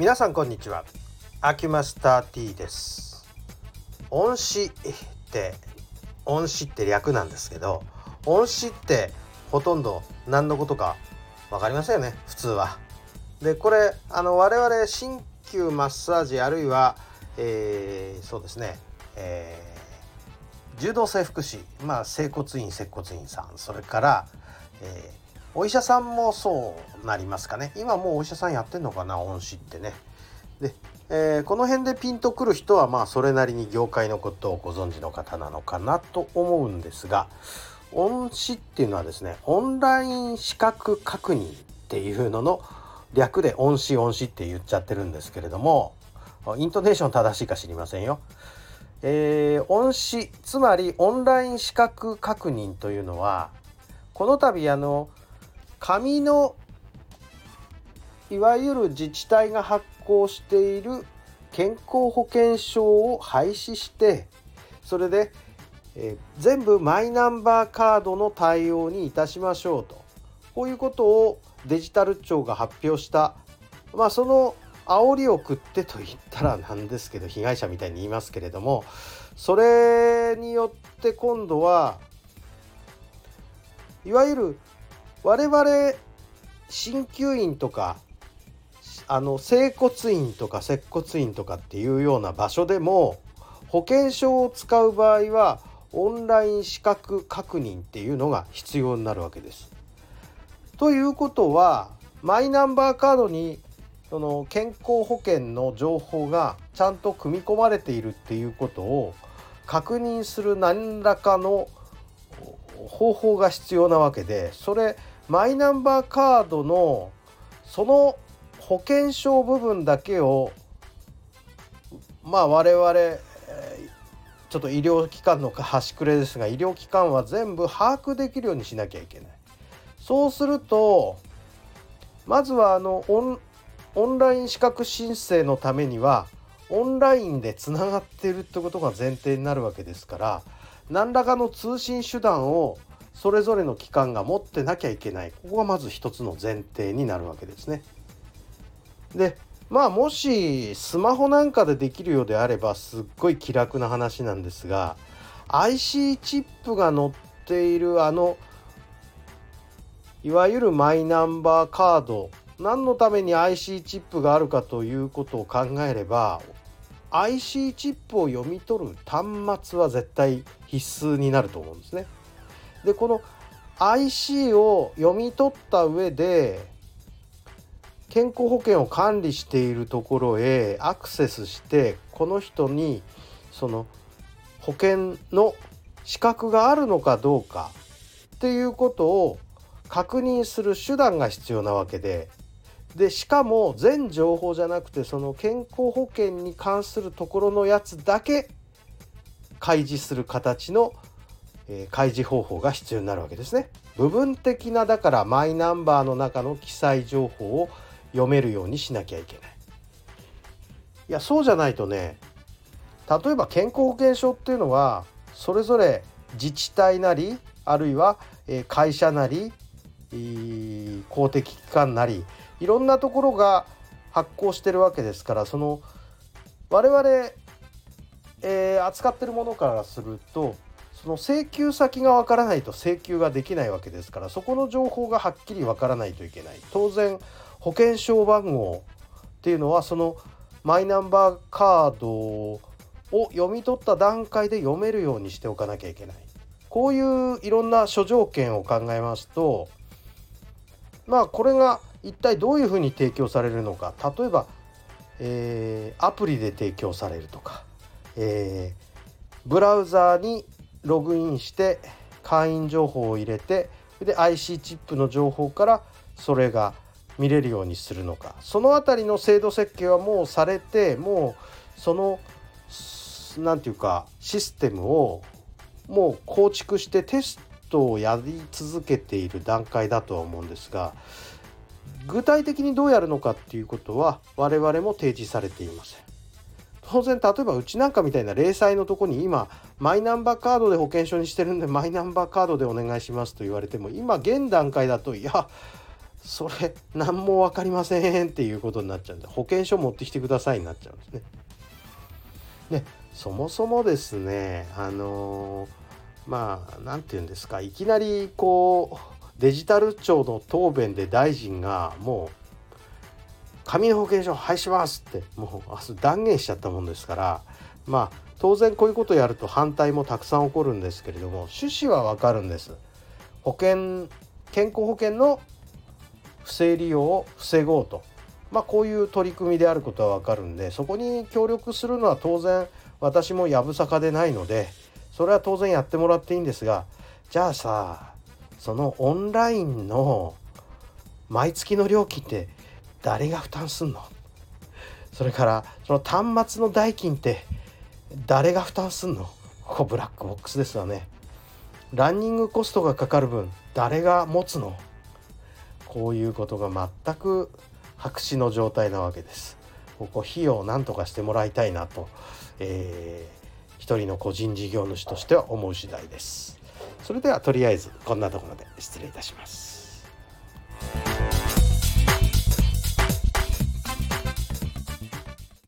皆さんこんにちは。アキュマスター T です。音詞って音詞って略なんですけど音詞ってほとんど何のことか分かりませんよね。普通は。でこれあの我々鍼灸マッサージあるいは、えー、そうですね、えー、柔道整復師。まあ整骨院接骨院さん。それから、え、お医者さんもそうなりますかね今もうお医者さんやってんのかな恩師ってねで、えー、この辺でピンとくる人はまあそれなりに業界のことをご存知の方なのかなと思うんですが恩師っていうのはですねオンライン資格確認っていうのの略で恩師恩師って言っちゃってるんですけれどもイントネーション正しいか知りませんよ。えー、恩師つまりオンライン資格確認というのはこの度あの紙のいわゆる自治体が発行している健康保険証を廃止してそれで、え、全部マイナンバーカードの対応にいたしましょうと。こういうことをデジタル庁が発表した。まあその煽りを食ってと言ったらなんですけど被害者みたいに言いますけれどもそれによって今度はいわゆる我々鍼灸院とかあの整骨院とか接骨院とかっていうような場所でも保険証を使う場合はオンライン資格確認っていうのが必要になるわけです。ということはマイナンバーカードにその健康保険の情報がちゃんと組み込まれているっていうことを確認する何らかの方法が必要なわけでそれマイナンバーカードのその保険証部分だけをまあ我々ちょっと医療機関の端くれですが医療機関は全部把握できるようにしなきゃいけない。そうするとまずはあのオンライン資格申請のためにはオンラインでつながってるってことが前提になるわけですから何らかの通信手段をそれぞれの機関が持ってなきゃいけないここがまず一つの前提になるわけですね。でまあもしスマホなんかでできるようであればすっごい気楽な話なんですが IC チップが載っているあのいわゆるマイナンバーカード何のために IC チップがあるかということを考えれば IC チップを読み取る端末は絶対必須になると思うんですね。でこの IC を読み取った上で健康保険を管理しているところへアクセスしてこの人にその保険の資格があるのかどうかっていうことを確認する手段が必要なわけで。でしかも全情報じゃなくてその健康保険に関するところのやつだけ開示する形のえ開示方法が必要になるわけですね。部分的なだからマイナンバーの中の記載情報を読めるようにしなきゃいけない。いやそうじゃないとね例えば健康保険証っていうのはそれぞれ自治体なりあるいは会社なり公的機関なりいろんなところが発行してるわけですからその我々、えー、扱ってるものからするとその請求先がわからないと請求ができないわけですからそこの情報がはっきりわからないといけない。当然保険証番号っていうのはそのマイナンバーカードを読み取った段階で読めるようにしておかなきゃいけない。こういういろんな諸条件を考えますとまあこれが一体どういうふうに提供されるのか。例えば、えー、アプリで提供されるとか、えー、ブラウザーにログインして会員情報を入れてで IC チップの情報からそれが見れるようにするのかその辺りの制度設計はもうされてもうその何て言うかシステムをもう構築してテストをやり続けている段階だとは思うんですが具体的にどうやるのかっていうことは我々も提示されていません。当然例えばうちなんかみたいな零細のとこに今マイナンバーカードで保険証にしてるんでマイナンバーカードでお願いしますと言われても今現段階だといやそれ何も分かりませんっていうことになっちゃうんで保険証持ってきてくださいになっちゃうんですね。でそもそもですねあのまあ何て言うんですかいきなりこうデジタル庁の答弁で大臣がもう紙の保険証廃止しますってもう明日断言しちゃったもんですからまあ当然こういうことやると反対もたくさん起こるんですけれども趣旨はわかるんです。保険健康保険の不正利用を防ごうと。まあこういう取り組みであることはわかるんでそこに協力するのは当然私もやぶさかでないのでそれは当然やってもらっていいんですがじゃあさそのオンラインの毎月の料金って誰が負担すんの？それからその端末の代金って誰が負担すんの？ここブラックボックスですよね。ランニングコストがかかる分誰が持つの？こういうことが全く白紙の状態なわけです。ここ費用を何とかしてもらいたいなと、えー、一人の個人事業主としては思う次第です。それではとりあえずこんなところで失礼いたします。